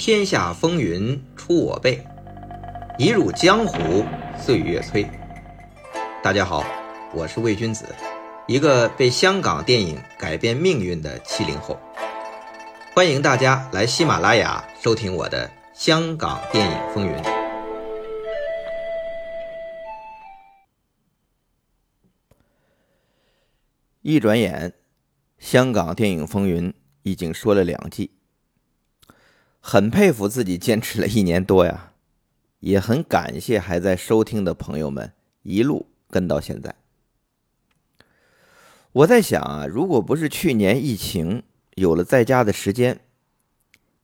天下风云出我辈，一入江湖岁月催。大家好，我是魏君子，一个被香港电影改变命运的七零后。欢迎大家来喜马拉雅收听我的《香港电影风云》。一转眼，香港电影风云已经说了两季，很佩服自己坚持了一年多呀，也很感谢还在收听的朋友们一路跟到现在。我在想啊，如果不是去年疫情，有了在家的时间，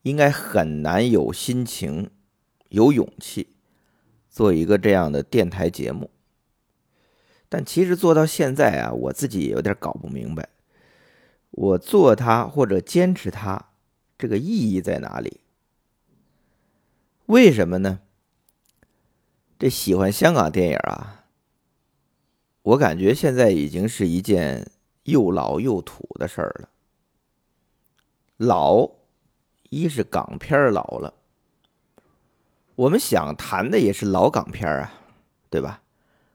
应该很难有心情、有勇气做一个这样的电台节目。但其实做到现在啊，我自己也有点搞不明白，我做它或者坚持它，这个意义在哪里？为什么呢？这喜欢香港电影啊，我感觉现在已经是一件又老又土的事儿了。老，一是港片老了，我们想谈的也是老港片啊，对吧？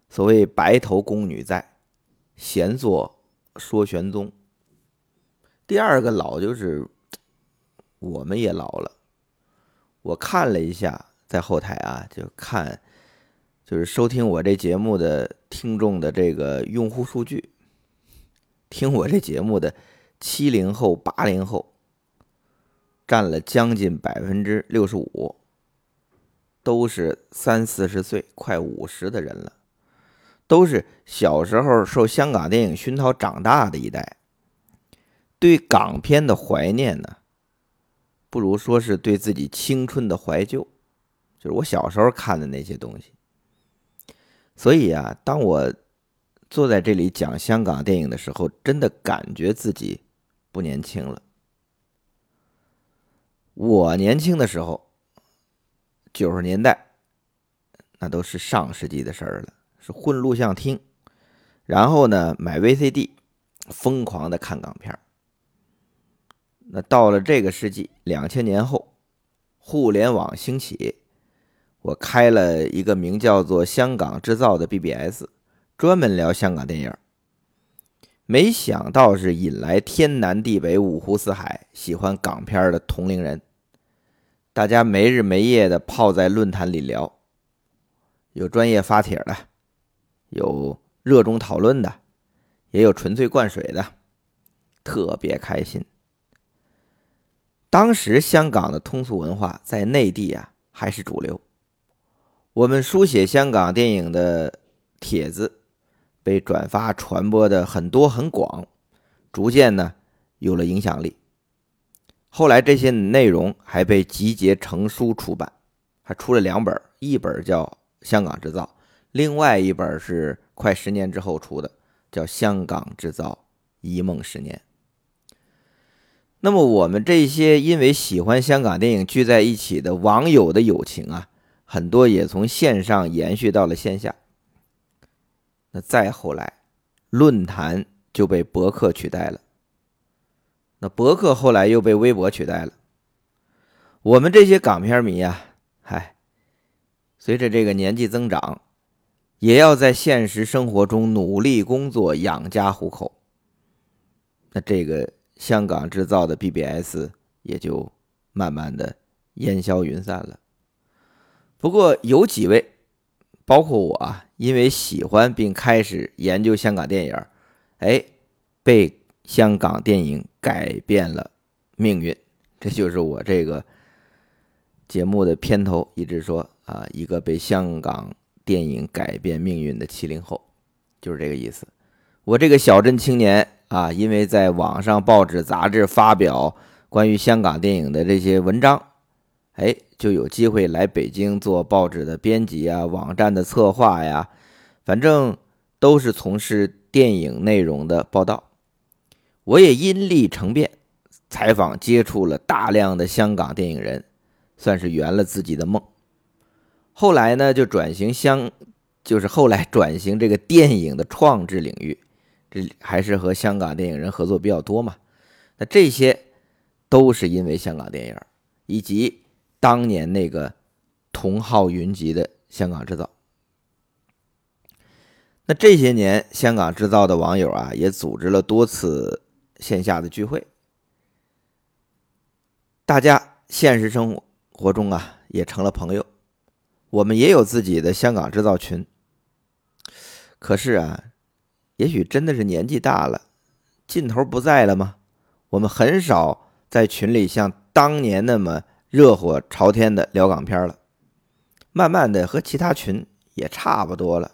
所谓白头宫女在，闲坐说玄宗。第二个老就是我们也老了。我看了一下，在后台啊，就看就是收听我这节目的听众的这个用户数据，听我这节目的七零后、八零后占了将近百分之六十五，都是三四十岁、快五十的人了。都是小时候受香港电影熏陶长大的一代，对港片的怀念呢，不如说是对自己青春的怀旧，就是我小时候看的那些东西。所以啊，当我坐在这里讲香港电影的时候，真的感觉自己不年轻了。我年轻的时候，九十年代，那都是上世纪的事儿了。是混录像厅，然后呢买 VCD，疯狂的看港片那到了这个世纪，两千年后，互联网兴起，我开了一个名叫做“香港制造”的 BBS，专门聊香港电影。没想到是引来天南地北、五湖四海喜欢港片的同龄人，大家没日没夜的泡在论坛里聊，有专业发帖的。有热衷讨论的，也有纯粹灌水的，特别开心。当时香港的通俗文化在内地啊还是主流，我们书写香港电影的帖子被转发传播的很多很广，逐渐呢有了影响力。后来这些内容还被集结成书出版，还出了两本，一本叫《香港制造》。另外一本是快十年之后出的，叫《香港制造：一梦十年》。那么我们这些因为喜欢香港电影聚在一起的网友的友情啊，很多也从线上延续到了线下。那再后来，论坛就被博客取代了。那博客后来又被微博取代了。我们这些港片迷啊，嗨，随着这个年纪增长。也要在现实生活中努力工作养家糊口，那这个香港制造的 BBS 也就慢慢的烟消云散了。不过有几位，包括我啊，因为喜欢并开始研究香港电影，哎，被香港电影改变了命运。这就是我这个节目的片头一直说啊，一个被香港。电影改变命运的七零后，就是这个意思。我这个小镇青年啊，因为在网上、报纸、杂志发表关于香港电影的这些文章，哎，就有机会来北京做报纸的编辑啊、网站的策划呀，反正都是从事电影内容的报道。我也因利成便，采访接触了大量的香港电影人，算是圆了自己的梦。后来呢，就转型香，就是后来转型这个电影的创制领域，这还是和香港电影人合作比较多嘛。那这些都是因为香港电影，以及当年那个同号云集的香港制造。那这些年，香港制造的网友啊，也组织了多次线下的聚会，大家现实生活中啊也成了朋友。我们也有自己的香港制造群，可是啊，也许真的是年纪大了，劲头不在了吗？我们很少在群里像当年那么热火朝天的聊港片了，慢慢的和其他群也差不多了。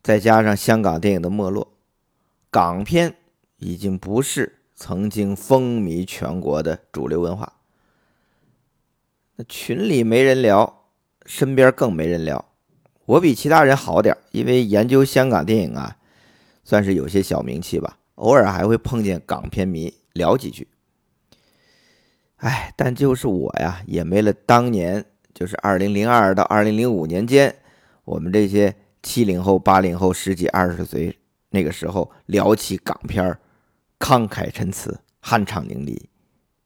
再加上香港电影的没落，港片已经不是曾经风靡全国的主流文化。那群里没人聊，身边更没人聊。我比其他人好点因为研究香港电影啊，算是有些小名气吧。偶尔还会碰见港片迷聊几句。哎，但就是我呀，也没了当年，就是二零零二到二零零五年间，我们这些。七零后、八零后，十几二十岁那个时候聊起港片慷慨陈词、酣畅淋漓、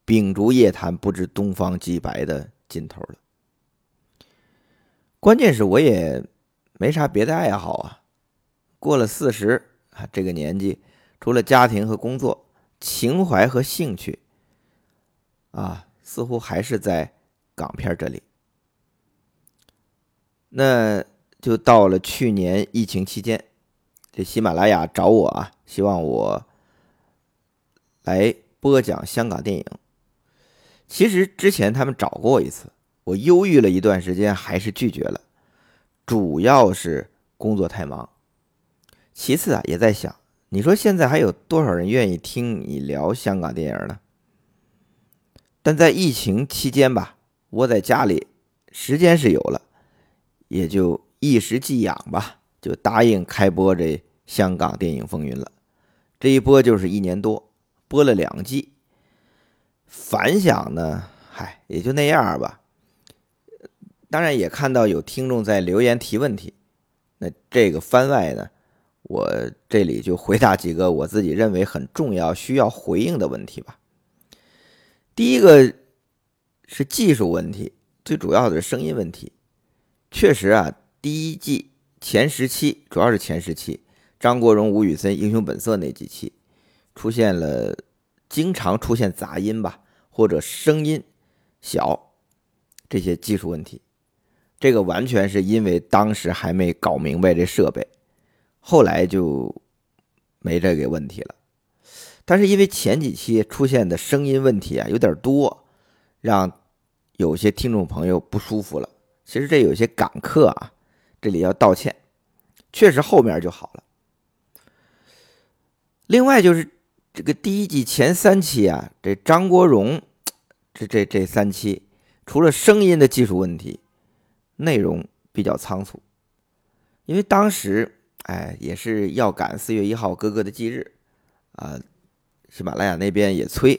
秉烛夜谈，不知东方既白的劲头了。关键是我也没啥别的爱好啊。过了四十啊，这个年纪，除了家庭和工作，情怀和兴趣啊，似乎还是在港片这里。那。就到了去年疫情期间，这喜马拉雅找我啊，希望我来播讲香港电影。其实之前他们找过我一次，我犹豫了一段时间，还是拒绝了，主要是工作太忙。其次啊，也在想，你说现在还有多少人愿意听你聊香港电影呢？但在疫情期间吧，窝在家里，时间是有了，也就。一时寄养吧，就答应开播这香港电影风云了。这一播就是一年多，播了两季，反响呢，嗨，也就那样吧。当然也看到有听众在留言提问题，那这个番外呢，我这里就回答几个我自己认为很重要、需要回应的问题吧。第一个是技术问题，最主要的是声音问题，确实啊。第一季前十期，主要是前十期，张国荣、吴宇森《英雄本色》那几期，出现了经常出现杂音吧，或者声音小这些技术问题。这个完全是因为当时还没搞明白这设备，后来就没这个问题了。但是因为前几期出现的声音问题啊有点多，让有些听众朋友不舒服了。其实这有些赶客啊。这里要道歉，确实后面就好了。另外就是这个第一季前三期啊，这张国荣这这这三期，除了声音的技术问题，内容比较仓促。因为当时哎也是要赶四月一号哥哥的忌日啊，喜马拉雅那边也催，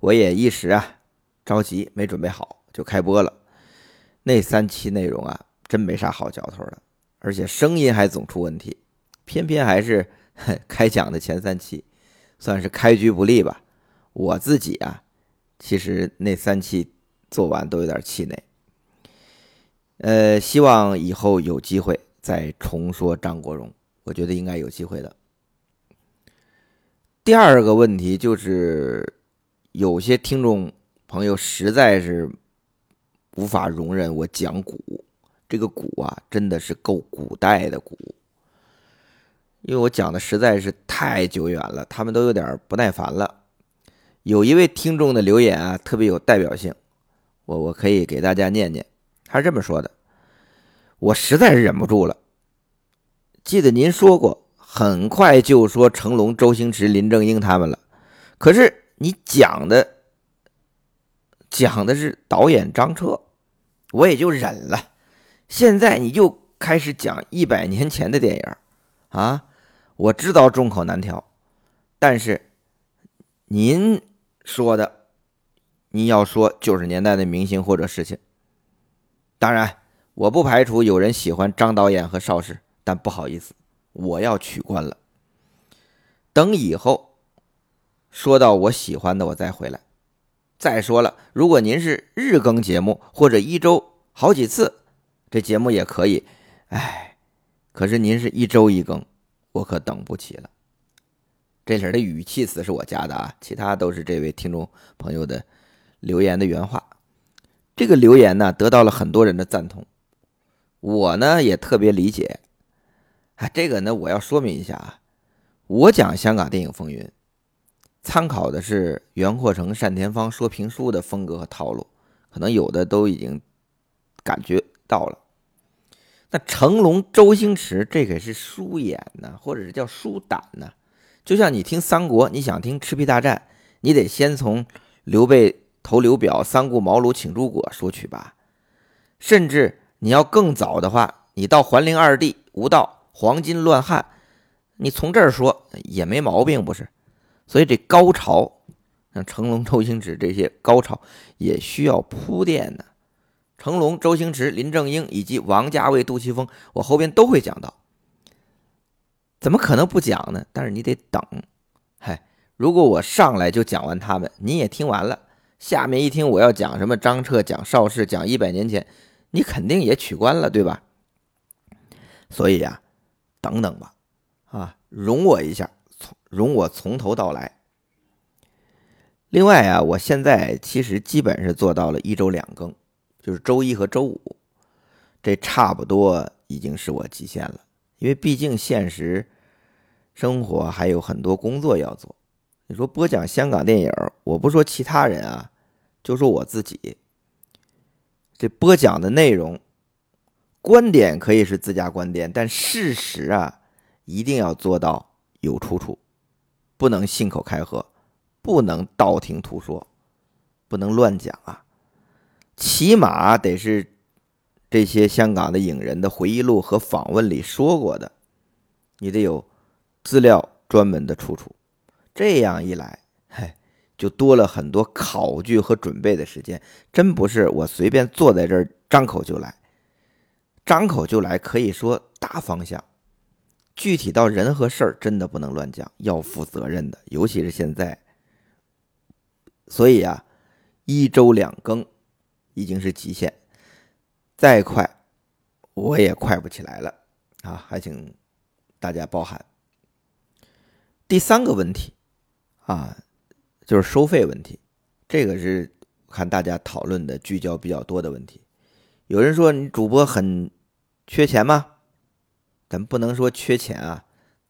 我也一时啊着急没准备好就开播了。那三期内容啊。真没啥好嚼头的，而且声音还总出问题，偏偏还是开讲的前三期，算是开局不利吧。我自己啊，其实那三期做完都有点气馁。呃，希望以后有机会再重说张国荣，我觉得应该有机会的。第二个问题就是，有些听众朋友实在是无法容忍我讲古。这个古啊，真的是够古代的古，因为我讲的实在是太久远了，他们都有点不耐烦了。有一位听众的留言啊，特别有代表性，我我可以给大家念念，他是这么说的：“我实在是忍不住了。记得您说过，很快就说成龙、周星驰、林正英他们了，可是你讲的讲的是导演张彻，我也就忍了。”现在你就开始讲一百年前的电影啊！我知道众口难调，但是您说的，您要说九十年代的明星或者事情。当然，我不排除有人喜欢张导演和邵氏，但不好意思，我要取关了。等以后说到我喜欢的，我再回来。再说了，如果您是日更节目或者一周好几次，这节目也可以。哎，可是您是一周一更，我可等不起了。这里的语气词是我加的啊，其他都是这位听众朋友的留言的原话。这个留言呢，得到了很多人的赞同，我呢也特别理解。啊，这个呢，我要说明一下啊，我讲香港电影风云。参考的是袁阔成、单田芳说评书的风格和套路，可能有的都已经感觉到了。那成龙、周星驰这可是书眼呢，或者是叫书胆呢。就像你听三国，你想听赤壁大战，你得先从刘备投刘表、三顾茅庐请诸葛说去吧。甚至你要更早的话，你到桓灵二帝、吴道、黄巾乱汉，你从这儿说也没毛病，不是？所以这高潮，像成龙、周星驰这些高潮也需要铺垫呢。成龙、周星驰、林正英以及王家卫、杜琪峰，我后边都会讲到。怎么可能不讲呢？但是你得等。嗨，如果我上来就讲完他们，你也听完了，下面一听我要讲什么张彻、讲邵氏、讲一百年前，你肯定也取关了，对吧？所以呀，等等吧，啊，容我一下。容我从头到来。另外啊，我现在其实基本是做到了一周两更，就是周一和周五，这差不多已经是我极限了。因为毕竟现实生活还有很多工作要做。你说播讲香港电影，我不说其他人啊，就说我自己，这播讲的内容、观点可以是自家观点，但事实啊，一定要做到有出处。不能信口开河，不能道听途说，不能乱讲啊！起码得是这些香港的影人的回忆录和访问里说过的，你得有资料专门的出处。这样一来，就多了很多考据和准备的时间。真不是我随便坐在这儿张口就来，张口就来可以说大方向。具体到人和事儿，真的不能乱讲，要负责任的。尤其是现在，所以啊，一周两更已经是极限，再快我也快不起来了啊！还请大家包涵。第三个问题啊，就是收费问题，这个是看大家讨论的聚焦比较多的问题。有人说你主播很缺钱吗？咱不能说缺钱啊，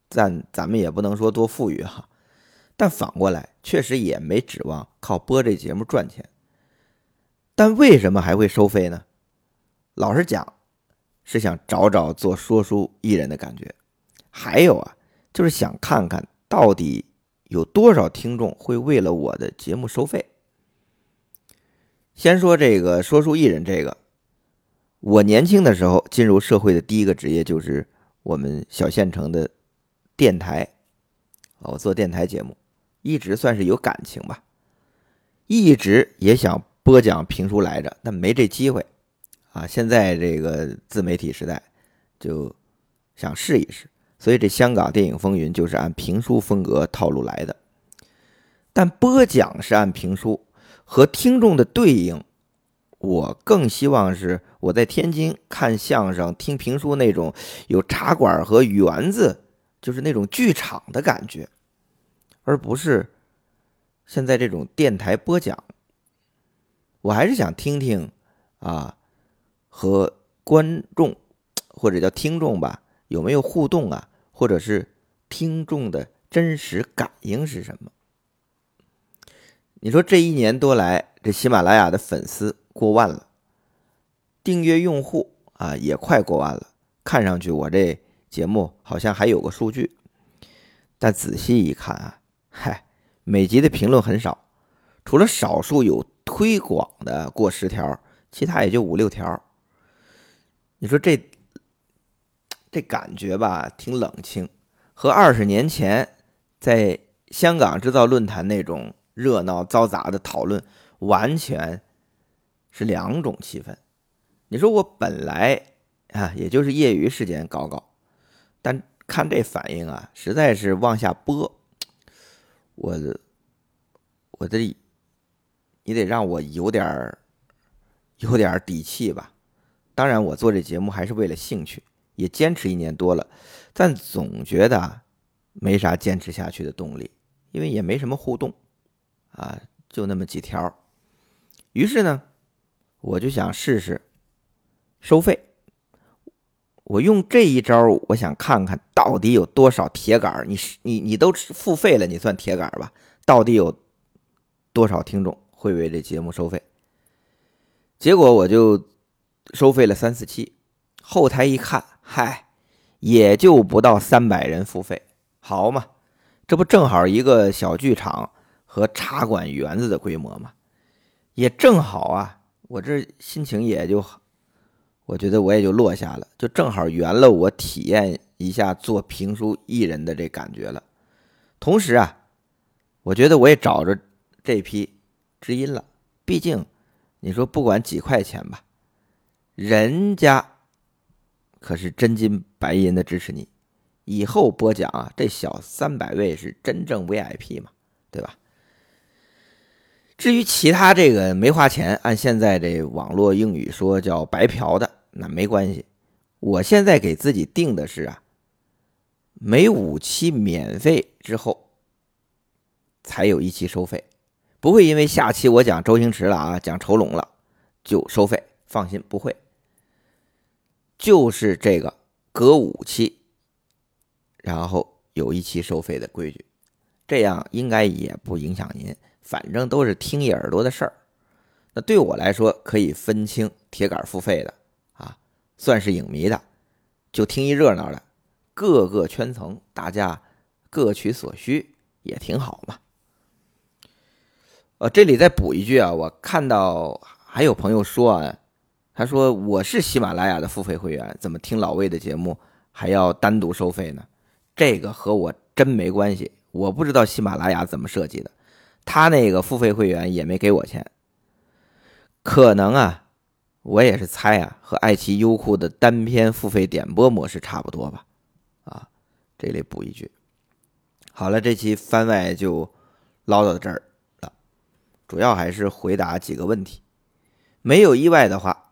咱咱们也不能说多富裕哈，但反过来确实也没指望靠播这节目赚钱。但为什么还会收费呢？老实讲，是想找找做说书艺人的感觉，还有啊，就是想看看到底有多少听众会为了我的节目收费。先说这个说书艺人这个，我年轻的时候进入社会的第一个职业就是。我们小县城的电台，我做电台节目，一直算是有感情吧，一直也想播讲评书来着，但没这机会啊。现在这个自媒体时代，就想试一试，所以这香港电影风云就是按评书风格套路来的，但播讲是按评书和听众的对应。我更希望是我在天津看相声、听评书那种有茶馆和园子，就是那种剧场的感觉，而不是现在这种电台播讲。我还是想听听啊，和观众或者叫听众吧，有没有互动啊，或者是听众的真实感应是什么？你说这一年多来，这喜马拉雅的粉丝。过万了，订阅用户啊也快过万了。看上去我这节目好像还有个数据，但仔细一看啊，嗨，每集的评论很少，除了少数有推广的过十条，其他也就五六条。你说这这感觉吧，挺冷清，和二十年前在香港制造论坛那种热闹嘈杂的讨论完全。是两种气氛。你说我本来啊，也就是业余时间搞搞，但看这反应啊，实在是往下播，我我的你得让我有点儿有点儿底气吧。当然，我做这节目还是为了兴趣，也坚持一年多了，但总觉得没啥坚持下去的动力，因为也没什么互动啊，就那么几条。于是呢，我就想试试收费。我用这一招，我想看看到底有多少铁杆你你你都付费了，你算铁杆吧？到底有多少听众会为这节目收费？结果我就收费了三四期，后台一看，嗨，也就不到三百人付费，好嘛，这不正好一个小剧场和茶馆园子的规模吗？也正好啊，我这心情也就。我觉得我也就落下了，就正好圆了我体验一下做评书艺人的这感觉了。同时啊，我觉得我也找着这批知音了。毕竟你说不管几块钱吧，人家可是真金白银的支持你。以后播讲啊，这小三百位是真正 VIP 嘛，对吧？至于其他这个没花钱，按现在这网络英语说叫白嫖的。那没关系，我现在给自己定的是啊，每五期免费之后，才有一期收费，不会因为下期我讲周星驰了啊，讲成龙了就收费，放心不会，就是这个隔五期，然后有一期收费的规矩，这样应该也不影响您，反正都是听一耳朵的事儿，那对我来说可以分清铁杆付费的啊。算是影迷的，就听一热闹的，各个圈层大家各取所需也挺好嘛。呃，这里再补一句啊，我看到还有朋友说啊，他说我是喜马拉雅的付费会员，怎么听老魏的节目还要单独收费呢？这个和我真没关系，我不知道喜马拉雅怎么设计的，他那个付费会员也没给我钱，可能啊。我也是猜啊，和爱奇艺、优酷的单篇付费点播模式差不多吧？啊，这里补一句。好了，这期番外就唠到这儿了，主要还是回答几个问题。没有意外的话，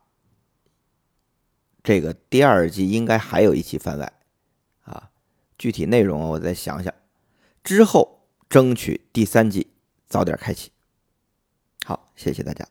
这个第二季应该还有一期番外啊，具体内容我再想想，之后争取第三季早点开启。好，谢谢大家。